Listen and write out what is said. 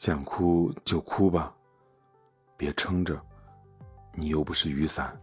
想哭就哭吧别撑着你又不是雨伞。